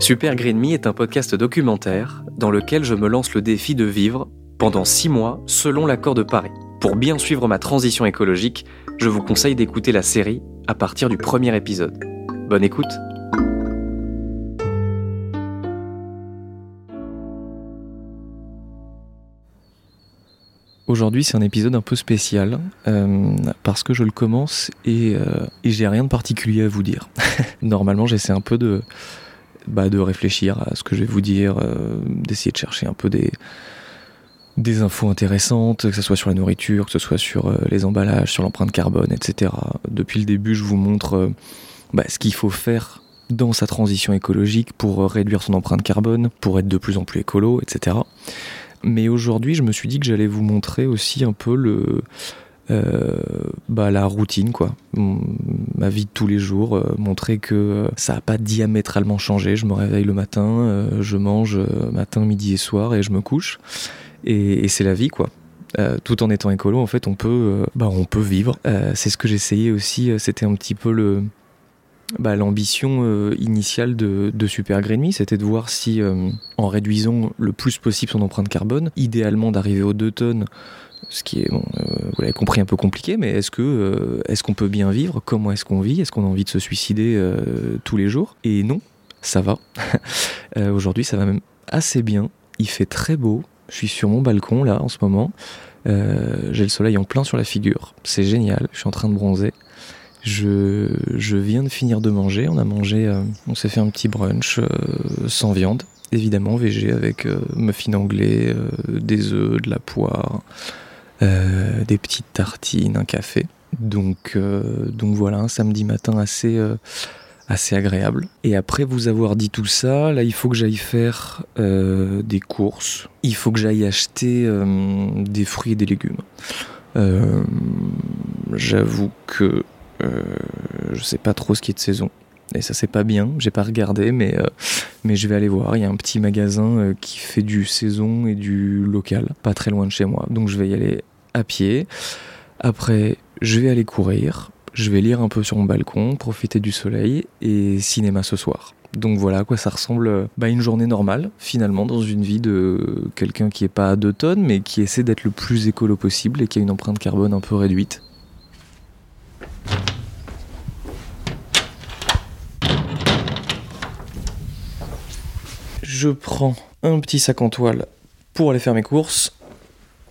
Super Green Me est un podcast documentaire dans lequel je me lance le défi de vivre pendant six mois selon l'accord de Paris. Pour bien suivre ma transition écologique, je vous conseille d'écouter la série à partir du premier épisode. Bonne écoute Aujourd'hui, c'est un épisode un peu spécial euh, parce que je le commence et, euh, et j'ai rien de particulier à vous dire. Normalement, j'essaie un peu de, bah, de réfléchir à ce que je vais vous dire, euh, d'essayer de chercher un peu des, des infos intéressantes, que ce soit sur la nourriture, que ce soit sur euh, les emballages, sur l'empreinte carbone, etc. Depuis le début, je vous montre euh, bah, ce qu'il faut faire dans sa transition écologique pour réduire son empreinte carbone, pour être de plus en plus écolo, etc. Mais aujourd'hui, je me suis dit que j'allais vous montrer aussi un peu le, bah, la routine, quoi. Ma vie de tous les jours, euh, montrer que ça n'a pas diamétralement changé. Je me réveille le matin, euh, je mange euh, matin, midi et soir et je me couche. Et, c'est la vie, quoi. Euh, tout en étant écolo, en fait, on peut, euh, bah, on peut vivre. Euh, c'est ce que j'essayais aussi. C'était un petit peu le, bah, l'ambition euh, initiale de, de Super Green Me, c'était de voir si, euh, en réduisant le plus possible son empreinte carbone, idéalement d'arriver aux 2 tonnes, ce qui est, euh, vous l'avez compris, un peu compliqué, mais est-ce qu'on peut bien vivre? Comment est-ce qu'on vit? Est-ce qu'on a envie de se suicider tous les jours? Et non, ça va. Aujourd'hui, ça va même assez bien. Il fait très beau. Je suis sur mon balcon là en ce moment. J'ai le soleil en plein sur la figure. C'est génial. Je suis en train de bronzer. Je, viens de finir de manger. On a mangé, euh, on s'est fait un petit brunch euh, sans viande, évidemment, végé avec euh, muffin anglais, euh, des œufs, de la poire, des petites tartines, un café. Donc, donc voilà, un samedi matin assez, assez agréable. Et après vous avoir dit tout ça, là il faut que j'aille faire des courses. Il faut que j'aille acheter des fruits et des légumes. J'avoue que je sais pas trop ce qui est de saison. Et ça c'est pas bien, j'ai pas regardé, mais, euh, mais je vais aller voir. Il y a un petit magasin euh, qui fait du saison et du local, pas très loin de chez moi. Donc je vais y aller à pied. Après, je vais aller courir. Je vais lire un peu sur mon balcon, profiter du soleil et cinéma ce soir. Donc voilà à quoi ça ressemble euh, bah, une journée normale, finalement, dans une vie de quelqu'un qui est pas à 2 tonnes, mais qui essaie d'être le plus écolo possible et qui a une empreinte carbone un peu réduite. Je prends un petit sac en toile pour aller faire mes courses,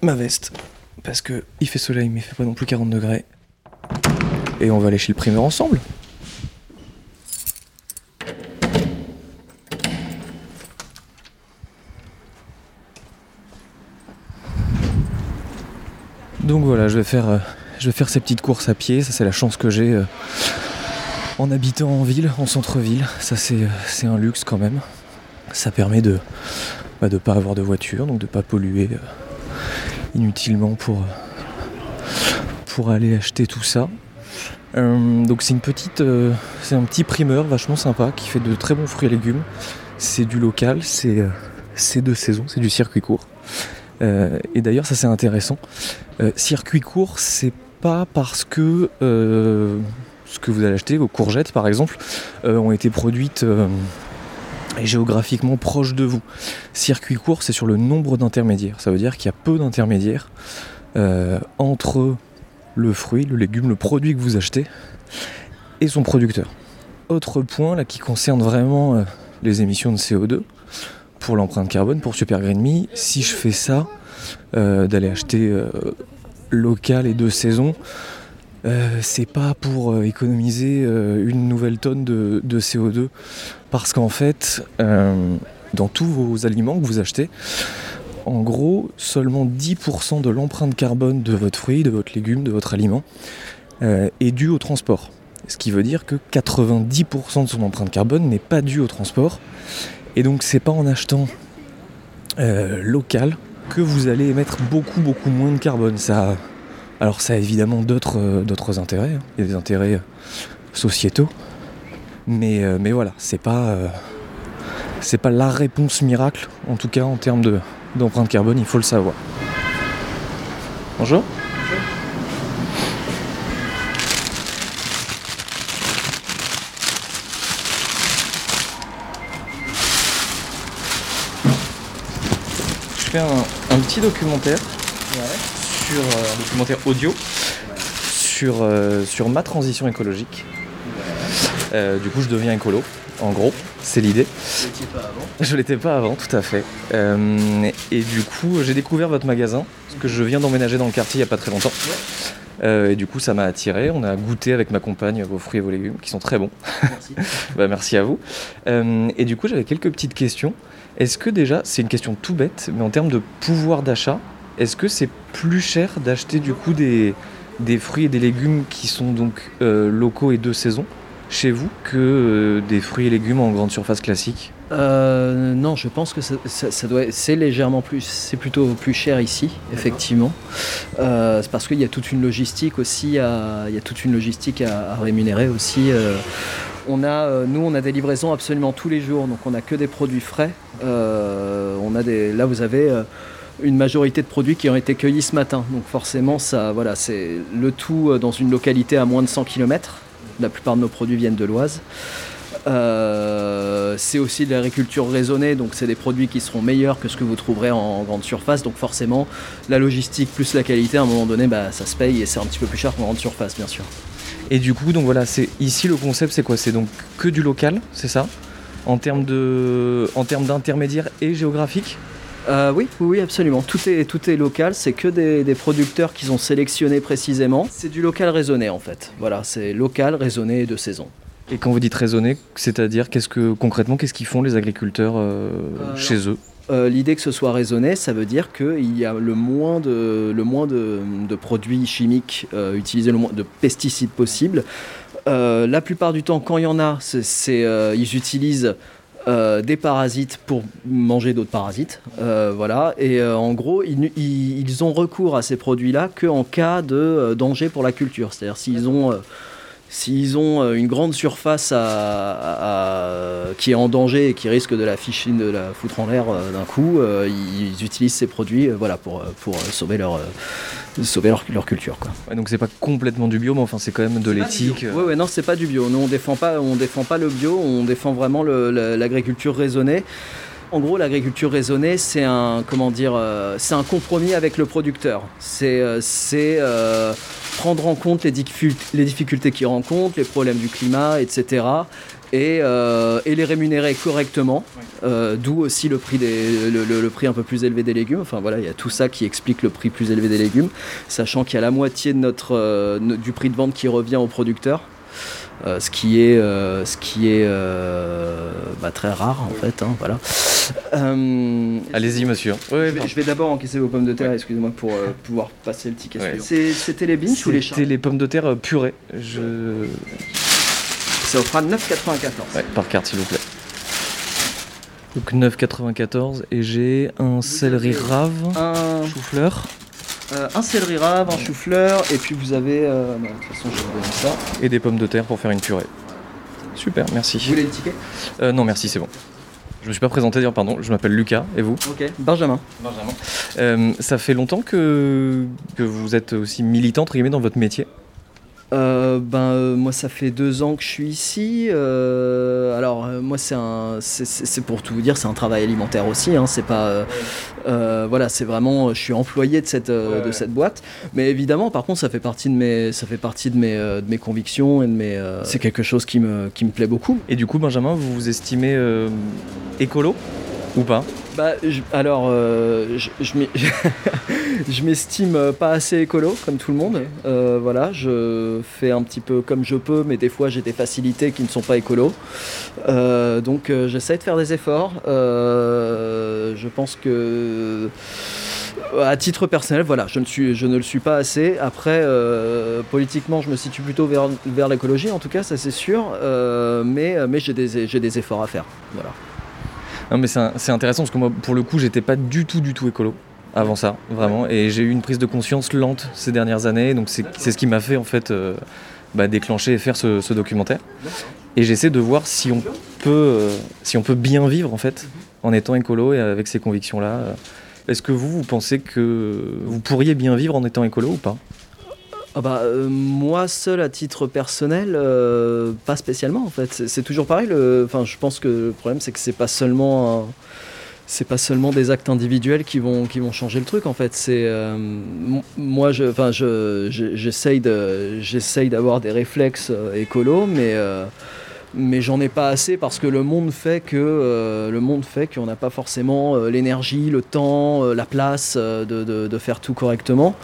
ma veste, parce que il fait soleil mais il fait pas non plus 40 degrés. Et on va aller chez le primeur ensemble. Donc voilà, je vais faire, euh, je vais faire ces petites courses à pied. Ça, c'est la chance que j'ai euh, en habitant en ville, en centre-ville. Ça, c'est, euh, un luxe quand même. Ça permet de ne de pas avoir de voiture, donc de pas polluer euh, inutilement pour, pour aller acheter tout ça. Donc c'est une petite, c'est un petit primeur vachement sympa qui fait de très bons fruits et légumes. C'est du local, c'est de saison, c'est du circuit court. Et d'ailleurs ça c'est intéressant. Circuit court, c'est pas parce que euh, ce que vous allez acheter, vos courgettes par exemple, euh, ont été produites euh, géographiquement proches de vous. Circuit court, c'est sur le nombre d'intermédiaires. Ça veut dire qu'il y a peu d'intermédiaires entre le fruit, le légume, le produit que vous achetez et son producteur. Autre point là qui concerne vraiment les émissions de CO2 pour l'empreinte carbone, pour Super Green Me, si je fais ça, d'aller acheter local et de saison, euh, c'est pas pour euh, économiser euh, une nouvelle tonne de, de CO2 parce qu'en fait, dans tous vos aliments que vous achetez, en gros, seulement 10% de l'empreinte carbone de votre fruit, de votre légume, de votre aliment est due au transport. ce qui veut dire que 90% de son empreinte carbone n'est pas due au transport. Et donc c'est pas en achetant local que vous allez émettre beaucoup beaucoup moins de carbone. Ça, alors ça a évidemment d'autres euh, d'autres intérêts. hein. Il y a des intérêts euh, sociétaux, mais euh, mais voilà, c'est pas c'est pas la réponse miracle, en tout cas en termes de d'empreinte carbone, il faut le savoir. Bonjour. Je fais un petit documentaire sur euh, un documentaire audio sur, euh, sur ma transition écologique. Euh, du coup, je deviens écolo, en gros, c'est l'idée. Je l'étais pas avant, tout à fait. Et du coup, j'ai découvert votre magasin, parce que je viens d'emménager dans le quartier il y a pas très longtemps. Euh, et du coup, ça m'a attiré. On a goûté avec ma compagne vos fruits et vos légumes, qui sont très bons. Merci. Bah, merci à vous. Euh, et du coup, j'avais quelques petites questions. Est-ce que déjà, c'est une question tout bête, mais en termes de pouvoir d'achat, est-ce que c'est plus cher d'acheter du coup des, des fruits et des légumes qui sont donc euh, locaux et de saison chez vous que des fruits et légumes en grande surface classique? Euh, non, je pense que ça, ça- ça doit, c'est légèrement plus, c'est plutôt plus cher ici, effectivement. Euh, c'est parce qu'il y a toute une logistique aussi, à, il y a toute une logistique à, à rémunérer aussi. euh. on a, nous, on a des livraisons absolument tous les jours, donc on n'a que des produits frais. On a des, là, vous avez une majorité de produits qui ont été cueillis ce matin, donc forcément, ça, voilà, c'est le tout dans une localité à moins de 100 km. La plupart de nos produits viennent de l'Oise. Euh, c'est aussi de l'agriculture raisonnée, donc c'est des produits qui seront meilleurs que ce que vous trouverez en grande surface. Donc forcément, la logistique plus la qualité, à un moment donné, bah, ça se paye et c'est un petit peu plus cher qu'en grande surface, bien sûr. Et du coup, donc voilà, c'est ici le concept, c'est quoi? C'est donc que du local, c'est ça? En termes de, en termes d'intermédiaire et géographique? Euh, oui, oui, oui, absolument. Tout est, tout est local, c'est que des, des producteurs qu'ils ont sélectionnés précisément. C'est du local raisonné en fait. Voilà, c'est local, raisonné et de saison. Et quand vous dites raisonner, c'est-à-dire qu'est-ce que concrètement, qu'est-ce qu'ils font les agriculteurs euh, Euh, chez eux? Euh, L'idée que ce soit raisonné, ça veut dire qu'il y a le moins de, le moins de, de produits chimiques euh, utilisés, le moins de pesticides possible. La plupart du temps, quand il y en a, c'est, ils utilisent euh, des parasites pour manger d'autres parasites. Euh, voilà. Et euh, en gros, ils, ils- ils ont recours à ces produits-là qu'en cas de danger pour la culture. C'est-à-dire s'ils ont... S'ils ont euh, une grande surface à- à- à- qui est en danger et qui risque de la ficher, de la foutre en l'air euh, d'un coup, euh, ils, utilisent ces produits euh, voilà, pour, pour sauver, leur, euh, sauver leur, leur culture. Quoi. Ouais, Donc c'est pas complètement du bio, mais enfin c'est quand même de l'éthique. Oui, ouais, non, c'est pas du bio. Nous, on défend pas, on défend pas le bio, on défend vraiment l'agriculture raisonnée. En gros, l'agriculture raisonnée, c'est un comment dire, euh, c'est un compromis avec le producteur. C'est euh, c'est, euh, prendre en compte les, difficult- les difficultés qu'il rencontre, les problèmes du climat, etc. Et, euh, et les rémunérer correctement, Euh, d'où aussi le prix, des, le, le- le prix un peu plus élevé des légumes. Enfin voilà, il y a tout ça qui explique le prix plus élevé des légumes, sachant qu'il y a la moitié de notre, euh, du prix de vente qui revient au producteur. Euh, ce qui est, euh, ce qui est euh, bah, très rare en fait. hein, voilà. Euh, Allez-y, monsieur. Ouais, je vais, d'abord encaisser vos pommes de terre, excusez-moi, pour euh, pouvoir passer le ticket. Ouais. suivant. C'est- C'était les binges ou les chars C'était les pommes de terre purées. Je... Ça vous fera 9,94. Ouais, par carte, s'il vous plaît. Donc 9,94 et j'ai un céleri rave, Un, chou-fleur euh, un céleri rave, un chou-fleur, et puis vous avez. euh, bah, de toute façon, je vais vous donner ça. et des pommes de terre pour faire une purée. Super, merci. Vous voulez le ticket? Euh, non, merci, c'est bon. Je me suis pas présenté d'ailleurs, pardon. Je m'appelle Lucas, et vous? Ok. Benjamin. Benjamin. Euh, ça fait longtemps que, que vous êtes aussi militant, entre guillemets, dans votre métier? Euh, ben, euh, moi, ça fait deux ans que je suis ici. Euh, alors, euh, moi, c'est un, c'est- pour tout vous dire, c'est un travail alimentaire aussi. Hein, c'est pas, euh, euh, voilà, c'est vraiment, je suis employé de cette, euh, Ouais, de cette boîte. Mais évidemment, par contre, ça fait partie de mes, ça fait partie de mes, euh, de mes convictions et de mes. euh, c'est quelque chose qui me, qui me plaît beaucoup. Et du coup, Benjamin, vous vous estimez euh, écolo? Ou pas Bah, je- alors, euh, je, je m'estime euh, pas assez écolo, comme tout le monde. Euh, voilà, je fais un petit peu comme je peux, mais des fois j'ai des facilités qui ne sont pas écolo. Euh, donc, j'essaie de faire des efforts. Je pense que À titre personnel, voilà, je ne, suis, je ne le suis pas assez. Après, politiquement, je me situe plutôt vers, vers l'écologie, en tout cas, ça c'est sûr. Mais mais j'ai des, des efforts à faire. Voilà. Non, mais c'est intéressant parce que moi, pour le coup, j'étais pas du tout, du tout écolo avant ça, vraiment. Et j'ai eu une prise de conscience lente ces dernières années. Donc c'est ce qui m'a fait en fait euh, bah, déclencher et faire ce, documentaire. Et j'essaie de voir si on peut, si on peut bien vivre en fait en étant écolo et avec ces convictions-là. Est-ce que vous, vous pensez que vous pourriez bien vivre en étant écolo ou pas? Ah bah, euh, moi seul à titre personnel, euh, pas spécialement en fait. C'est toujours pareil. Enfin, je pense que le problème c'est que c'est pas seulement c'est pas seulement des actes individuels qui vont qui vont changer le truc en fait. C'est euh, moi enfin je j'essaye d'avoir des réflexes écolos, mais mais j'en ai pas assez parce que le monde fait que le monde fait qu'on n'a pas forcément l'énergie, le temps, la place de, faire tout correctement.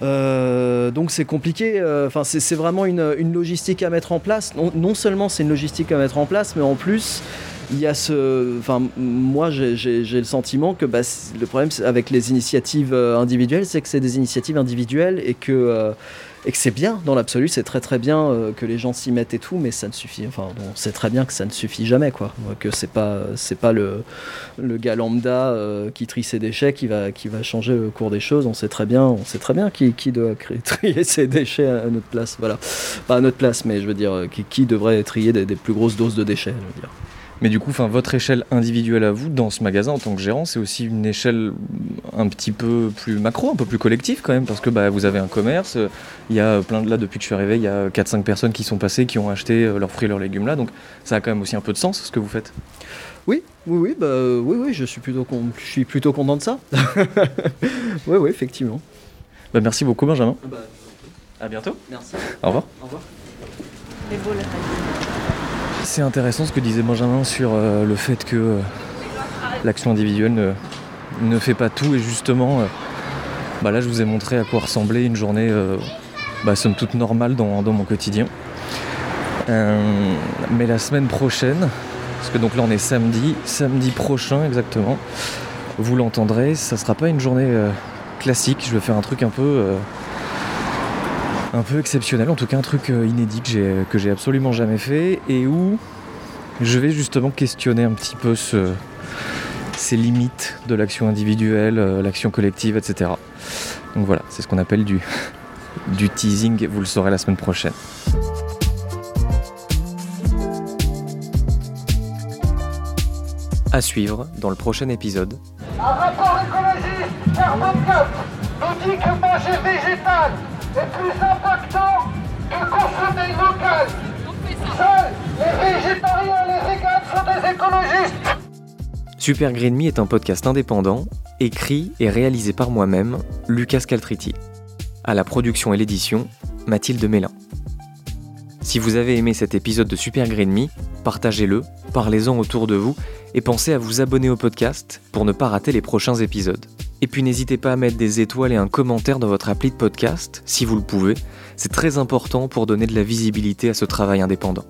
Donc c'est compliqué. Enfin c'est vraiment une, logistique à mettre en place. Non, seulement c'est une logistique à mettre en place, mais en plus il y a ce. Enfin moi j'ai le sentiment que bah, le problème avec les initiatives individuelles, c'est que c'est des initiatives individuelles et que et que c'est bien dans l'absolu, c'est très très bien euh, que les gens s'y mettent et tout, mais ça ne suffit. Enfin, on sait très bien que ça ne suffit jamais, quoi. Que c'est pas c'est pas le le gars lambda euh, qui trie ses déchets qui va qui va changer le cours des choses. On sait très bien, on sait très bien qui, doit trier ses déchets à notre place. Voilà, pas à notre place, mais je veux dire qui, qui devrait trier des, des, plus grosses doses de déchets. Je veux dire. Mais du coup, votre échelle individuelle à vous dans ce magasin en tant que gérant, c'est aussi une échelle un petit peu plus macro, un peu plus collective quand même, parce que bah, vous avez un commerce, il y a plein de là, depuis que je suis arrivé, il y a 4-5 personnes qui sont passées, qui ont acheté euh, leurs fruits et leurs légumes là, donc ça a quand même aussi un peu de sens ce que vous faites. Oui, oui, oui, bah, oui, oui, je suis plutôt, je suis plutôt content de ça. oui, oui, effectivement. Bah, merci beaucoup, Benjamin. Bah, à bientôt. Merci. Au revoir. Au revoir. C'est intéressant ce que disait Benjamin sur euh, le fait que euh, l'action individuelle ne, fait pas tout et justement, euh, bah là je vous ai montré à quoi ressemblait une journée bah, somme toute normale dans, mon quotidien. mais la semaine prochaine, parce que donc là on est samedi, samedi prochain exactement, vous l'entendrez, ça sera pas une journée classique, je vais faire un truc un peu un peu exceptionnel, en tout cas un truc euh, inédit que j'ai absolument jamais fait et où je vais justement questionner un petit peu ces limites de l'action individuelle, euh, l'action collective, etc. Donc voilà, c'est ce qu'on appelle du, du teasing, vous le saurez la semaine prochaine. À suivre dans le prochain épisode. Un rapport écologiste, carbone 4, nous dit que manger végétal est plus Super Green Me est un podcast indépendant, écrit et réalisé par moi-même, Lucas Caltriti. À la production et l'édition, Mathilde Mélin. Si vous avez aimé cet épisode de Super Green Me, partagez-le, parlez-en autour de vous et pensez à vous abonner au podcast pour ne pas rater les prochains épisodes. Et puis n'hésitez pas à mettre des étoiles et un commentaire dans votre appli de podcast, si vous le pouvez. C'est très important pour donner de la visibilité à ce travail indépendant.